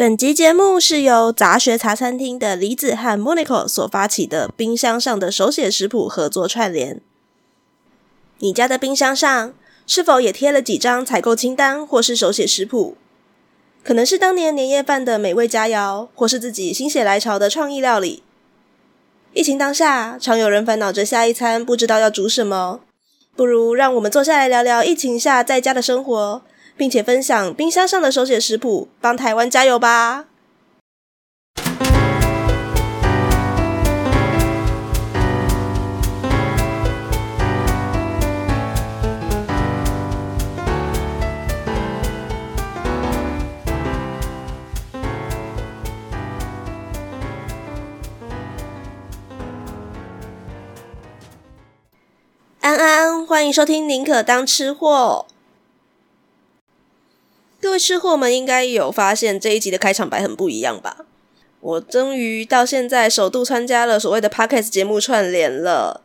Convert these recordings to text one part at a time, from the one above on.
本集节目是由杂学茶餐厅的梨子和 Monica 所发起的冰箱上的手写食谱合作串联。你家的冰箱上是否也贴了几张采购清单或是手写食谱？可能是当年年夜饭的美味佳肴，或是自己心血来潮的创意料理。疫情当下，常有人烦恼着下一餐不知道要煮什么，不如让我们坐下来聊聊疫情下在家的生活。并且分享冰箱上的手写食谱，帮台湾加油吧！安安，欢迎收听《宁可当吃货》。各位吃货们应该有发现这一集的开场白很不一样吧？我终于到现在首度参加了所谓的 Podcast 节目串联了，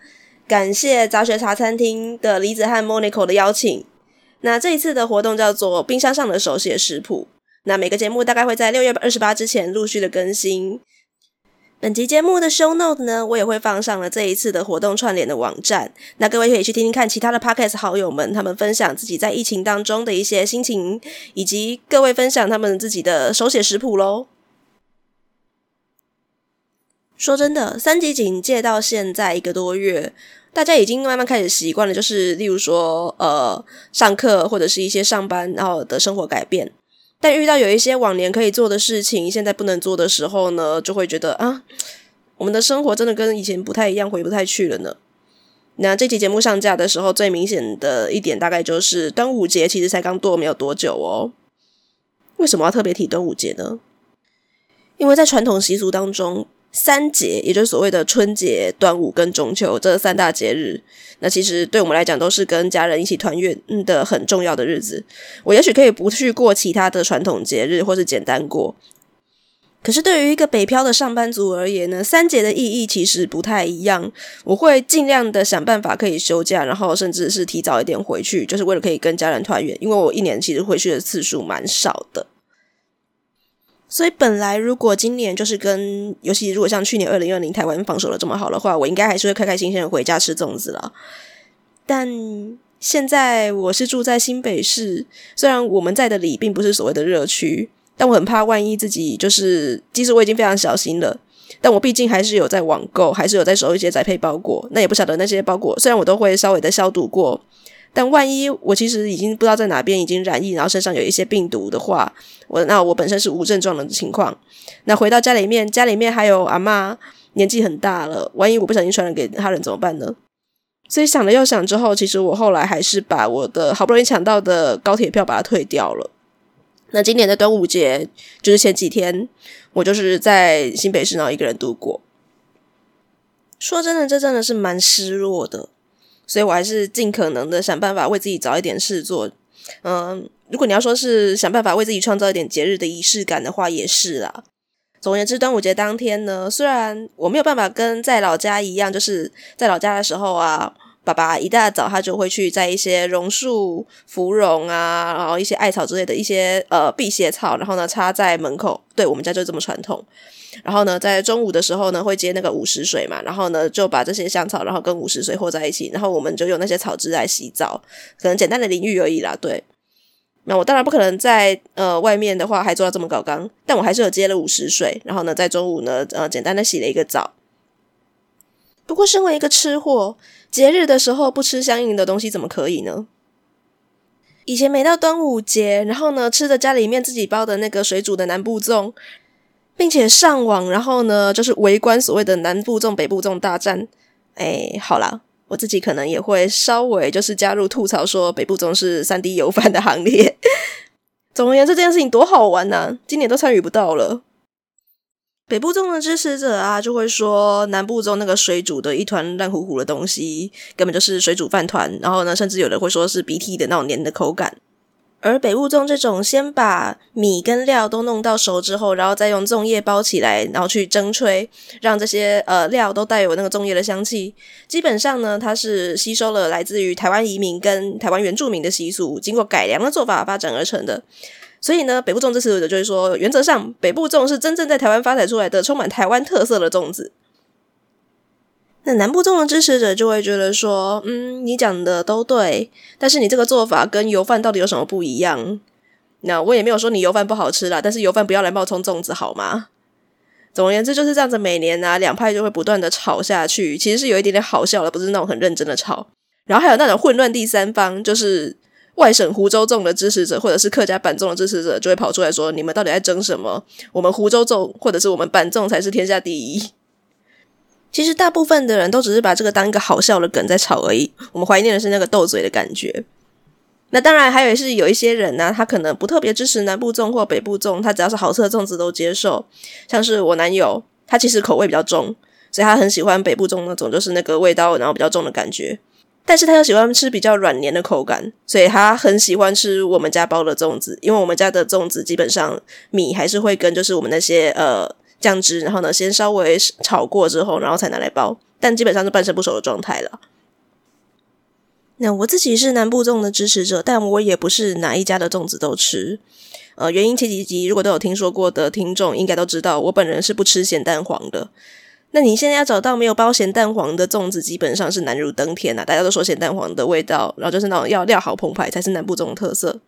感谢杂学茶餐厅的李子和 Monico 的邀请。那这一次的活动叫做冰箱上的手写食谱，那每个节目大概会在六月二十八之前陆续的更新。本集节目的 show note 呢，我也会放上了这一次的活动串联的网站，那各位可以去听听看其他的 podcast 好友们他们分享自己在疫情当中的一些心情，以及各位分享他们自己的手写食谱喽。说真的，三级警戒到现在一个多月，大家已经慢慢开始习惯了，就是例如说呃上课或者是一些上班然后的生活改变。但遇到有一些往年可以做的事情，现在不能做的时候呢，就会觉得啊，我们的生活真的跟以前不太一样，回不太去了呢。那这期节目上架的时候，最明显的一点大概就是端午节，其实才刚过没有多久哦。为什么要特别提端午节呢？因为在传统习俗当中。三节，也就是所谓的春节、端午跟中秋这三大节日，那其实对我们来讲都是跟家人一起团圆的很重要的日子。我也许可以不去过其他的传统节日，或是简单过。可是对于一个北漂的上班族而言呢，三节的意义其实不太一样。我会尽量的想办法可以休假，然后甚至是提早一点回去，就是为了可以跟家人团圆。因为我一年其实回去的次数蛮少的。所以本来如果今年就是跟，尤其如果像去年二零二零台湾防守的这么好的话，我应该还是会开开心心的回家吃粽子了。但现在我是住在新北市，虽然我们在的里并不是所谓的热区，但我很怕万一自己就是，即使我已经非常小心了，但我毕竟还是有在网购，还是有在收一些宅配包裹。那也不晓得那些包裹，虽然我都会稍微的消毒过。但万一我其实已经不知道在哪边已经染疫，然后身上有一些病毒的话，我那我本身是无症状的情况，那回到家里面，家里面还有阿嬷年纪很大了，万一我不小心传染给他人怎么办呢？所以想了又想之后，其实我后来还是把我的好不容易抢到的高铁票把它退掉了。那今年的端午节就是前几天，我就是在新北市然后一个人度过。说真的，这真的是蛮失落的。所以我还是尽可能的想办法为自己找一点事做。嗯，如果你要说是想办法为自己创造一点节日的仪式感的话，也是啦。总而言之，端午节当天呢，虽然我没有办法跟在老家一样，就是在老家的时候啊，爸爸一大早他就会去摘一些榕树、芙蓉啊，然后一些艾草之类的一些呃辟邪草，然后呢插在门口。对，我们家就这么传统。然后呢，在中午的时候呢，会接那个午时水嘛，然后呢，就把这些香草，然后跟午时水和在一起，然后我们就用那些草汁来洗澡，可能简单的淋浴而已啦。对，那我当然不可能在呃外面的话还做到这么高刚，但我还是有接了午时水，然后呢，在中午呢，呃，简单的洗了一个澡。不过，身为一个吃货，节日的时候不吃相应的东西怎么可以呢？以前每到端午节，然后呢，吃着家里面自己包的那个水煮的南部粽。并且上网，然后呢，就是围观所谓的南部粽、北部粽大战。哎，好啦，我自己可能也会稍微就是加入吐槽，说北部粽是三 D 油饭的行列。总而言之，这件事情多好玩呐、今年都参与不到了。北部粽的支持者啊，就会说南部粽那个水煮的一团烂糊糊的东西，根本就是水煮饭团。然后呢，甚至有人会说是鼻涕的那种黏的口感。而北部粽这种，先把米跟料都弄到熟之后，然后再用粽叶包起来，然后去蒸吹，让这些呃料都带有那个粽叶的香气。基本上呢，它是吸收了来自于台湾移民跟台湾原住民的习俗，经过改良的做法发展而成的。所以呢，北部粽支持者就会说，原则上北部粽是真正在台湾发财出来的，充满台湾特色的粽子。那南部粽的支持者就会觉得说，嗯，你讲的都对，但是你这个做法跟油饭到底有什么不一样？那我也没有说你油饭不好吃啦，但是油饭不要来冒充粽子好吗？总而言之就是这样子，每年啊两派就会不断的吵下去，其实是有一点点好笑的，不是那种很认真的吵。然后还有那种混乱第三方，就是。外省湖州粽的支持者，或者是客家板粽的支持者，就会跑出来说：“你们到底在争什么？我们湖州粽，或者是我们板粽才是天下第一。”其实大部分的人都只是把这个当一个好笑的梗在吵而已。我们怀念的是那个斗嘴的感觉。那当然，还有是有一些人呢、他可能不特别支持南部粽或北部粽，他只要是好吃的粽子都接受。像是我男友，他其实口味比较重，所以他很喜欢北部粽那种，就是那个味道然后比较重的感觉。但是他又喜欢吃比较软黏的口感，所以他很喜欢吃我们家包的粽子。因为我们家的粽子基本上米还是会跟就是我们那些呃酱汁，然后呢先稍微炒过之后，然后才拿来包，但基本上是半生不熟的状态了。那我自己是南部粽的支持者，但我也不是哪一家的粽子都吃。呃，原因前几集如果都有听说过的听众应该都知道，我本人是不吃咸蛋黄的。那你现在要找到没有包咸蛋黄的粽子，基本上是难如登天呐、啊！大家都说咸蛋黄的味道，然后就是那种要料好澎湃才是南部粽的特色。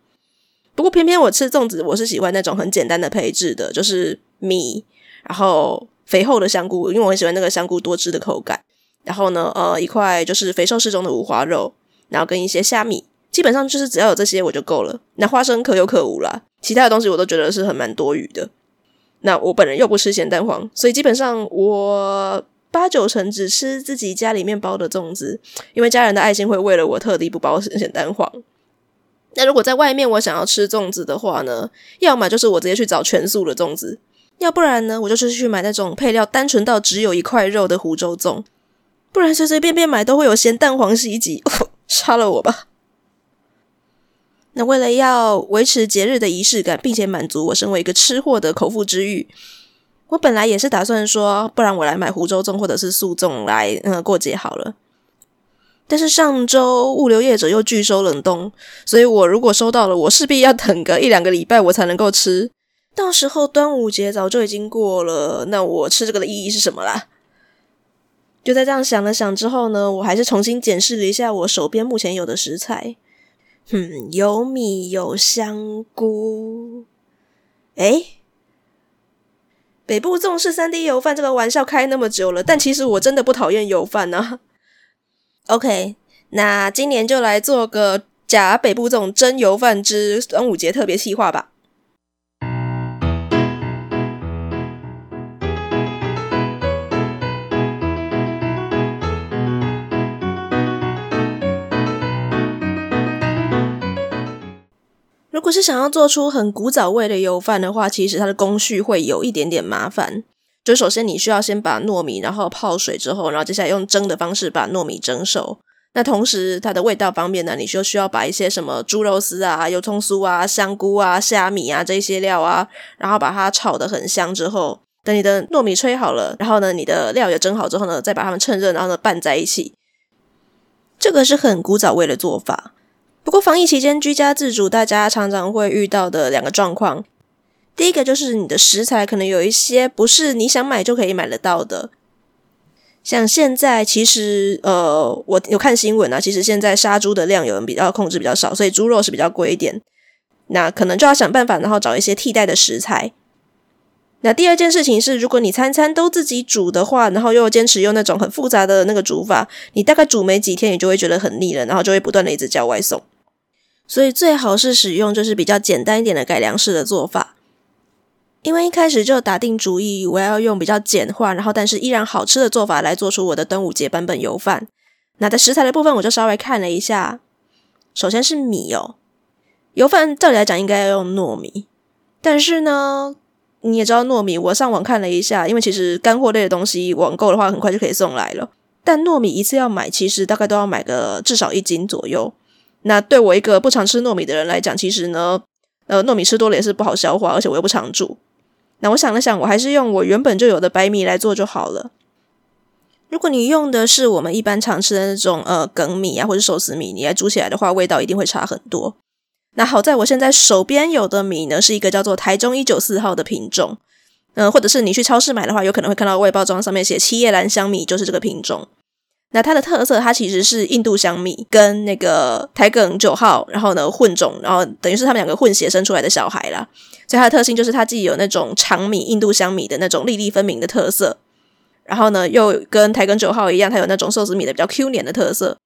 不过偏偏我吃粽子，我是喜欢那种很简单的配置的，就是米，然后肥厚的香菇，因为我很喜欢那个香菇多汁的口感。然后呢，呃，一块就是肥瘦适中的五花肉，然后跟一些虾米，基本上就是只要有这些我就够了。那花生可有可无啦，其他的东西我都觉得是很蛮多余的。那我本人又不吃咸蛋黄，所以基本上我八九成只吃自己家里面包的粽子，因为家人的爱心会为了我特地不包咸蛋黄。那如果在外面我想要吃粽子的话呢，要么就是我直接去找全素的粽子，要不然呢，我就是去买那种配料单纯到只有一块肉的湖州粽，不然随随便便买都会有咸蛋黄袭击，杀了我吧。那为了要维持节日的仪式感，并且满足我身为一个吃货的口腹之欲，我本来也是打算说，不然我来买湖州粽或者是素粽来，嗯，过节好了。但是上周物流业者又拒收冷冻，所以我如果收到了，我势必要等个一两个礼拜我才能够吃。到时候端午节早就已经过了，那我吃这个的意义是什么啦？就在这样想了想之后呢，我还是重新检视了一下我手边目前有的食材。嗯，有米有香菇，哎，北部粽是三 D 油饭这个玩笑开那么久了，但其实我真的不讨厌油饭呢、啊。OK，那今年就来做个假北部粽真油饭之端午节特别企划吧。如果是想要做出很古早味的油饭的话，其实它的工序会有一点点麻烦。就首先你需要先把糯米，然后泡水之后，然后接下来用蒸的方式把糯米蒸熟。那同时它的味道方面呢，你就需要把一些什么猪肉丝啊、油葱酥啊、香菇啊、虾米啊这些料啊，然后把它炒得很香之后，等你的糯米吹好了，然后呢你的料也蒸好之后呢，再把它们趁热，然后呢拌在一起。这个是很古早味的做法。不过防疫期间居家自主，大家常常会遇到的两个状况，第一个就是你的食材可能有一些不是你想买就可以买得到的。像现在其实呃，我有看新闻啊，其实现在杀猪的量有人比较控制比较少，所以猪肉是比较贵一点。那可能就要想办法，然后找一些替代的食材。那第二件事情是，如果你餐餐都自己煮的话，然后又坚持用那种很复杂的那个煮法，你大概煮没几天，你就会觉得很腻了，然后就会不断的一直叫外送。所以最好是使用就是比较简单一点的改良式的做法，因为一开始就打定主意我要用比较简化，然后但是依然好吃的做法来做出我的端午节版本油饭。那在食材的部分，我就稍微看了一下，首先是米哦，油饭照理来讲应该要用糯米，但是呢，你也知道糯米，我上网看了一下，因为其实干货类的东西网购的话很快就可以送来了，但糯米一次要买，其实大概都要买个至少一斤左右。那对我一个不常吃糯米的人来讲，其实呢，呃，糯米吃多了也是不好消化，而且我又不常煮。那我想了想，我还是用我原本就有的白米来做就好了。如果你用的是我们一般常吃的那种呃梗米啊，或者寿司米，你来煮起来的话，味道一定会差很多。那好在我现在手边有的米呢，是一个叫做台中一九四号的品种。嗯、或者是你去超市买的话，有可能会看到外包装上面写七叶兰香米，就是这个品种。那它的特色，它其实是印度香米跟那个台梗九号，然后呢混种，然后等于是他们两个混血生出来的小孩啦。所以它的特性就是它既有那种长米印度香米的那种粒粒分明的特色，然后呢又跟台梗九号一样，它有那种寿司米的比较 Q 黏的特色。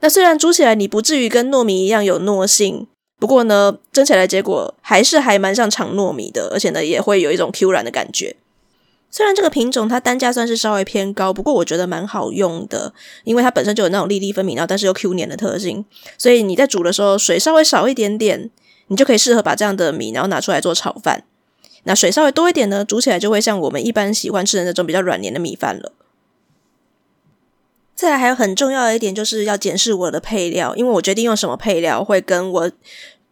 那虽然煮起来你不至于跟糯米一样有糯性，不过呢蒸起来结果还是还蛮像长糯米的，而且呢也会有一种 Q 软的感觉。虽然这个品种它单价算是稍微偏高，不过我觉得蛮好用的，因为它本身就有那种粒粒分明，然后但是又 Q 黏的特性，所以你在煮的时候水稍微少一点点，你就可以适合把这样的米然后拿出来做炒饭。那水稍微多一点呢，煮起来就会像我们一般喜欢吃的那种比较软黏的米饭了。再来还有很重要的一点就是要检视我的配料，因为我决定用什么配料会跟我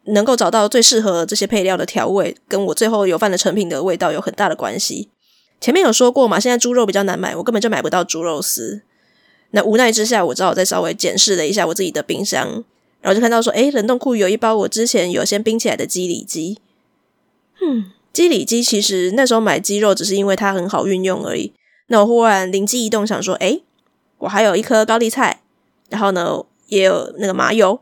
能够找到最适合这些配料的调味，跟我最后油饭的成品的味道有很大的关系。前面有说过嘛，现在猪肉比较难买，我根本就买不到猪肉丝。那无奈之下，我只好再稍微检视了一下我自己的冰箱，然后就看到说，诶，冷冻库有一包我之前有先冰起来的鸡里脊。嗯，鸡里脊其实那时候买鸡肉只是因为它很好运用而已。那我忽然灵机一动，想说，诶，我还有一颗高丽菜，然后呢也有那个麻油，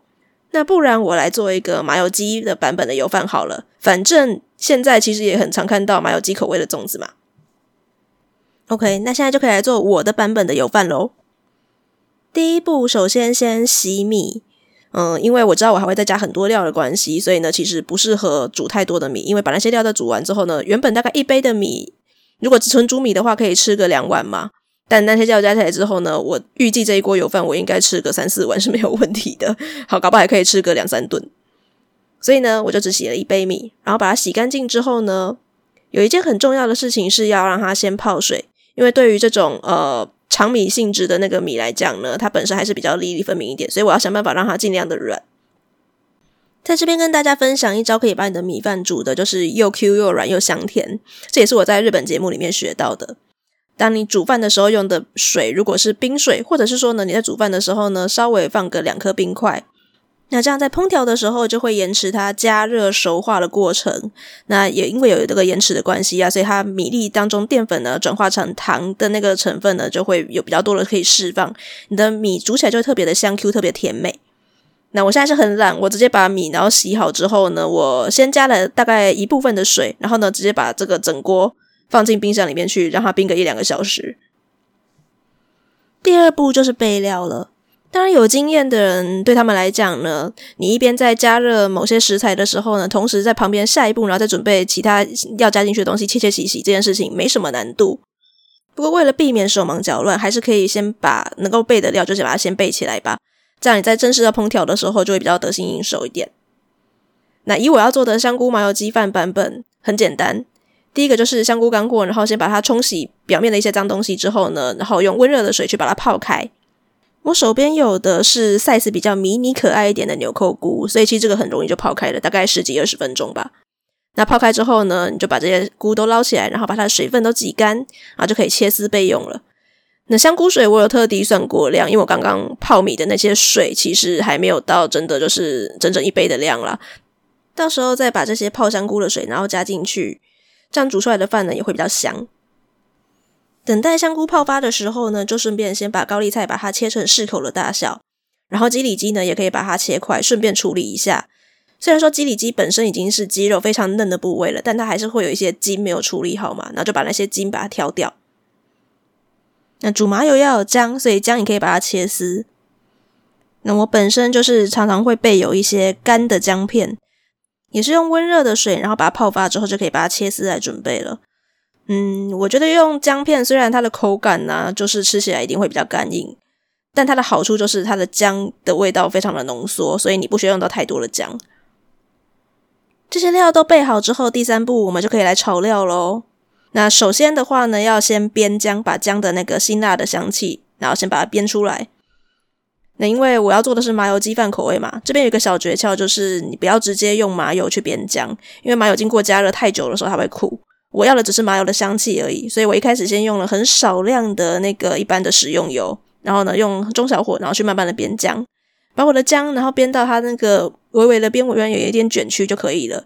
那不然我来做一个麻油鸡的版本的油饭好了。反正现在其实也很常看到麻油鸡口味的粽子嘛。OK，那现在就可以来做我的版本的油饭喽。第一步，首先先洗米。嗯，因为我知道我还会再加很多料的关系，所以呢，其实不适合煮太多的米。因为把那些料都煮完之后呢，原本大概一杯的米，如果只纯煮米的话，可以吃个两碗嘛。但那些料加起来之后呢，我预计这一锅油饭我应该吃个三四碗是没有问题的。好，搞不好还可以吃个两三顿。所以呢，我就只洗了一杯米，然后把它洗干净之后呢，有一件很重要的事情是要让它先泡水。因为对于这种呃长米性质的那个米来讲呢，它本身还是比较粒粒分明一点，所以我要想办法让它尽量的软。在这边跟大家分享一招，可以把你的米饭煮的就是又 Q 又软又香甜，这也是我在日本节目里面学到的。当你煮饭的时候用的水如果是冰水，或者是说呢你在煮饭的时候呢稍微放个两颗冰块。那这样在烹调的时候就会延迟它加热熟化的过程。那也因为有这个延迟的关系啊，所以它米粒当中淀粉呢转化成糖的那个成分呢就会有比较多的可以释放。你的米煮起来就会特别的香 Q，特别甜美。那我现在是很懒，我直接把米然后洗好之后呢，我先加了大概一部分的水，然后呢直接把这个整锅放进冰箱里面去，让它冰个一两个小时。第二步就是备料了。当然，有经验的人对他们来讲呢，你一边在加热某些食材的时候呢，同时在旁边下一步，然后再准备其他要加进去的东西，切切洗洗，这件事情没什么难度。不过为了避免手忙脚乱，还是可以先把能够备的料，就先把它先备起来吧。这样你在正式要烹调的时候，就会比较得心应手一点。那以我要做的香菇麻油鸡饭版本，很简单。第一个就是香菇干过，然后先把它冲洗表面的一些脏东西之后呢，然后用温热的水去把它泡开。我手边有的是 size 比较迷你可爱一点的纽扣菇，所以其实这个很容易就泡开了，大概十几二十分钟吧。那泡开之后呢，你就把这些菇都捞起来，然后把它的水分都挤干，然后就可以切丝备用了。那香菇水我有特地算过量，因为我刚刚泡米的那些水其实还没有到真的就是整整一杯的量啦。到时候再把这些泡香菇的水然后加进去，这样煮出来的饭呢也会比较香。等待香菇泡发的时候呢，就顺便先把高丽菜把它切成适口的大小，然后鸡里脊呢也可以把它切块，顺便处理一下。虽然说鸡里脊本身已经是鸡肉非常嫩的部位了，但它还是会有一些筋没有处理好嘛，然后就把那些筋把它挑掉。那煮麻油要有姜，所以姜你可以把它切丝。那我本身就是常常会备有一些干的姜片，也是用温热的水，然后把它泡发之后就可以把它切丝来准备了。嗯，我觉得用姜片，虽然它的口感呢、就是吃起来一定会比较干硬，但它的好处就是它的姜的味道非常的浓缩，所以你不需要用到太多的姜。这些料都备好之后，第三步我们就可以来炒料喽。那首先的话呢，要先煸姜，把姜的那个辛辣的香气，然后先把它煸出来。那因为我要做的是麻油鸡饭口味嘛，这边有一个小诀窍，就是你不要直接用麻油去煸姜，因为麻油经过加热太久的时候，它会苦。我要的只是麻油的香气而已，所以我一开始先用了很少量的那个一般的食用油，然后呢用中小火，然后去慢慢的煸姜，把我的姜然后煸到它那个微微的边缘有一点卷曲就可以了。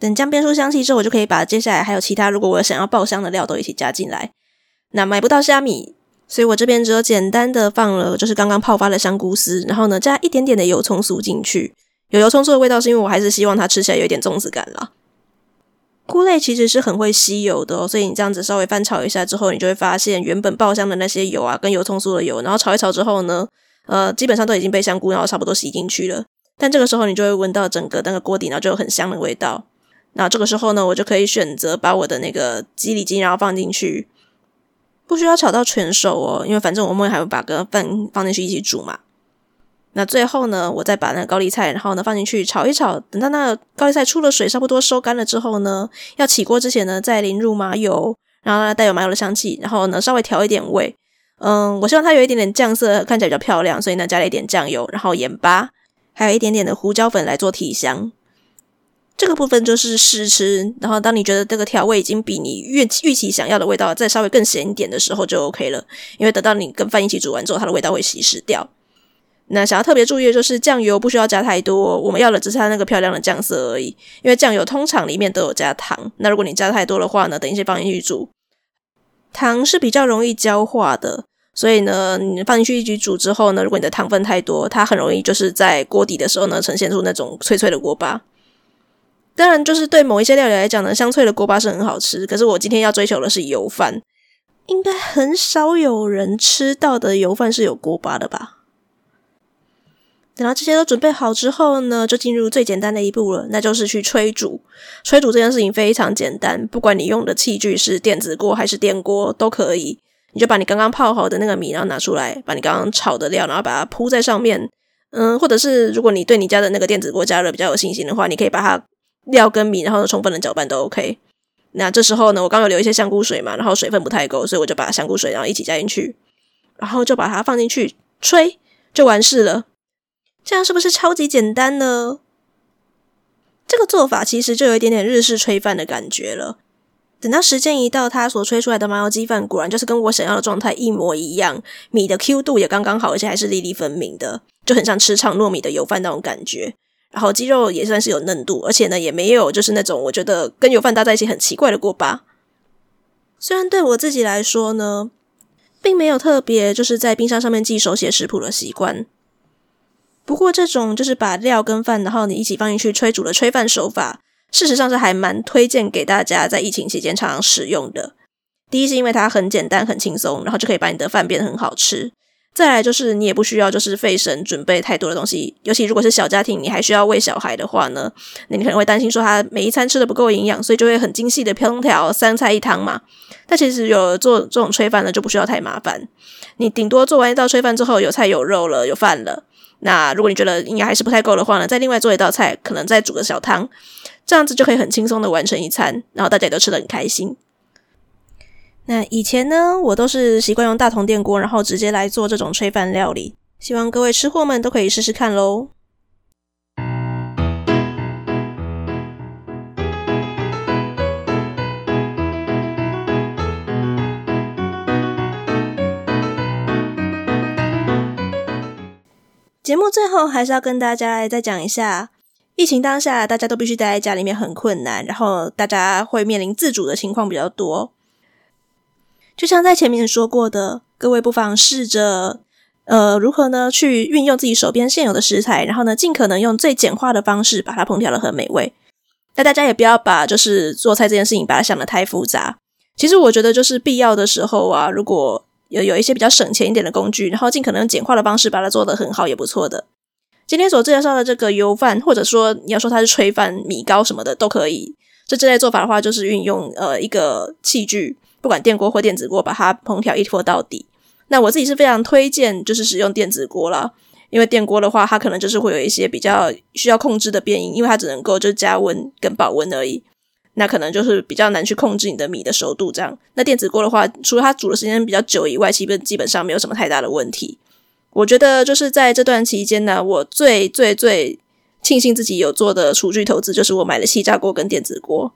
等姜煸出香气之后，我就可以把接下来还有其他如果我想要爆香的料都一起加进来。那买不到虾米，所以我这边只有简单的放了就是刚刚泡发的香菇丝，然后呢加一点点的油葱酥进去。有油葱酥的味道是因为我还是希望它吃起来有一点粽子感啦。菇类其实是很会吸油的哦，所以你这样子稍微翻炒一下之后，你就会发现原本爆香的那些油啊，跟油葱酥的油，然后炒一炒之后呢，呃，基本上都已经被香菇然后差不多吸进去了。但这个时候你就会闻到整个那个锅底，然后就有很香的味道。那这个时候呢，我就可以选择把我的那个鸡里脊然后放进去，不需要炒到全熟哦，因为反正我们还会把个饭放进去一起煮嘛。那最后呢，我再把那个高丽菜，然后呢放进去炒一炒，等到那高丽菜出了水，差不多收干了之后呢，要起锅之前呢，再淋入麻油，然后呢带有麻油的香气，然后呢稍微调一点味。嗯，我希望它有一点点酱色，看起来比较漂亮，所以呢加了一点酱油，然后盐巴，还有一点点的胡椒粉来做提香。这个部分就是试吃，然后当你觉得这个调味已经比你预预期想要的味道再稍微更咸一点的时候就 OK 了，因为等到你跟饭一起煮完之后，它的味道会稀释掉。那想要特别注意的就是酱油不需要加太多，我们要的只是它那个漂亮的酱色而已。因为酱油通常里面都有加糖，那如果你加太多的话呢，等一些放进去煮，糖是比较容易焦化的，所以呢，你放进去一起煮之后呢，如果你的糖分太多，它很容易就是在锅底的时候呢，呈现出那种脆脆的锅巴。当然，就是对某一些料理来讲呢，香脆的锅巴是很好吃。可是我今天要追求的是油饭，应该很少有人吃到的油饭是有锅巴的吧？等到这些都准备好之后呢，就进入最简单的一步了，那就是去吹煮。吹煮这件事情非常简单，不管你用的器具是电子锅还是电锅都可以。你就把你刚刚泡好的那个米，然后拿出来，把你刚刚炒的料，然后把它铺在上面。嗯，或者是如果你对你家的那个电子锅加热比较有信心的话，你可以把它。料跟米，然后充分的搅拌都 OK。那这时候呢，我刚有留一些香菇水嘛，然后水分不太够，所以我就把香菇水然后一起加进去，然后就把它放进去吹，就完事了。这样是不是超级简单呢？这个做法其实就有一点点日式炊饭的感觉了。等到时间一到，它所炊出来的麻油鸡饭果然就是跟我想要的状态一模一样，米的 Q 度也刚刚好，而且还是粒粒分明的，就很像吃长糯米的油饭那种感觉。然后鸡肉也算是有嫩度，而且呢也没有就是那种我觉得跟油饭搭在一起很奇怪的锅巴。虽然对我自己来说呢，并没有特别就是在冰箱上面记手写食谱的习惯。不过这种就是把料跟饭然后你一起放进去炊煮的炊饭手法，事实上是还蛮推荐给大家在疫情期间常常使用的。第一是因为它很简单很轻松，然后就可以把你的饭变得很好吃。再来就是你也不需要就是费神准备太多的东西，尤其如果是小家庭，你还需要喂小孩的话呢，那你可能会担心说他每一餐吃的不够营养，所以就会很精细的烹调三菜一汤嘛。但其实有做这种炊饭呢，就不需要太麻烦，你顶多做完一道炊饭之后，有菜有肉了，有饭了。那如果你觉得应该还是不太够的话呢，再另外做一道菜，可能再煮个小汤，这样子就可以很轻松的完成一餐，然后大家也都吃得很开心。那以前呢，我都是习惯用大同电锅，然后直接来做这种炊饭料理。希望各位吃货们都可以试试看喽。节目最后还是要跟大家再讲一下，疫情当下大家都必须待在家里面很困难，然后大家会面临自主的情况比较多。就像在前面说过的，各位不妨试着，呃，如何呢？去运用自己手边现有的食材，然后呢，尽可能用最简化的方式把它烹调得很美味。那大家也不要把就是做菜这件事情把它想得太复杂。其实我觉得就是必要的时候啊，如果有有一些比较省钱一点的工具，然后尽可能简化的方式把它做得很好，也不错的。今天所介绍的这个油饭，或者说你要说它是炊饭、米糕什么的都可以。这这类做法的话，就是运用呃一个器具。不管电锅或电子锅，把它烹调一锅到底。那我自己是非常推荐，就是使用电子锅啦，因为电锅的话，它可能就是会有一些比较需要控制的变因，因为它只能够就加温跟保温而已。那可能就是比较难去控制你的米的熟度这样。那电子锅的话，除了它煮的时间比较久以外，基本基本上没有什么太大的问题。我觉得就是在这段期间呢，我最最最庆幸自己有做的厨具投资，就是我买了气炸锅跟电子锅。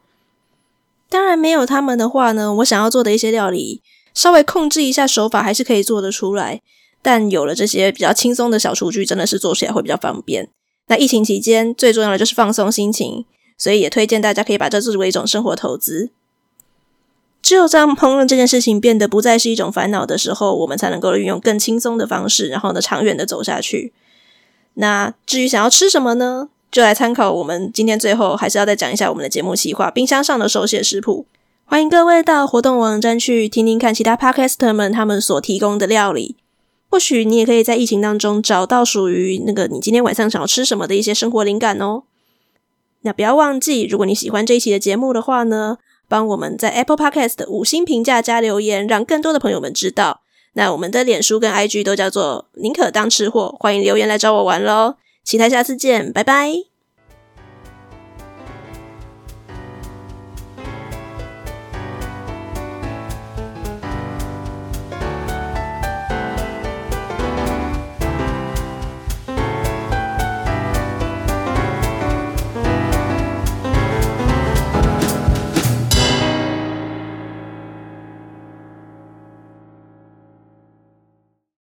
当然没有他们的话呢，我想要做的一些料理，稍微控制一下手法还是可以做得出来。但有了这些比较轻松的小厨具，真的是做起来会比较方便。那疫情期间最重要的就是放松心情，所以也推荐大家可以把这作为一种生活投资。只有当烹饪这件事情变得不再是一种烦恼的时候，我们才能够运用更轻松的方式，然后呢，长远的走下去。那至于想要吃什么呢？就来参考我们今天最后还是要再讲一下我们的节目企划——冰箱上的手写食谱。欢迎各位到活动网站去听听看其他 Podcaster 们他们所提供的料理。或许你也可以在疫情当中找到属于那个你今天晚上想要吃什么的一些生活灵感哦。那不要忘记，如果你喜欢这一期的节目的话呢，帮我们在 Apple Podcast 的五星评价加留言，让更多的朋友们知道。那我们的脸书跟 IG 都叫做宁可当吃货，欢迎留言来找我玩喽！期待下次见，拜拜。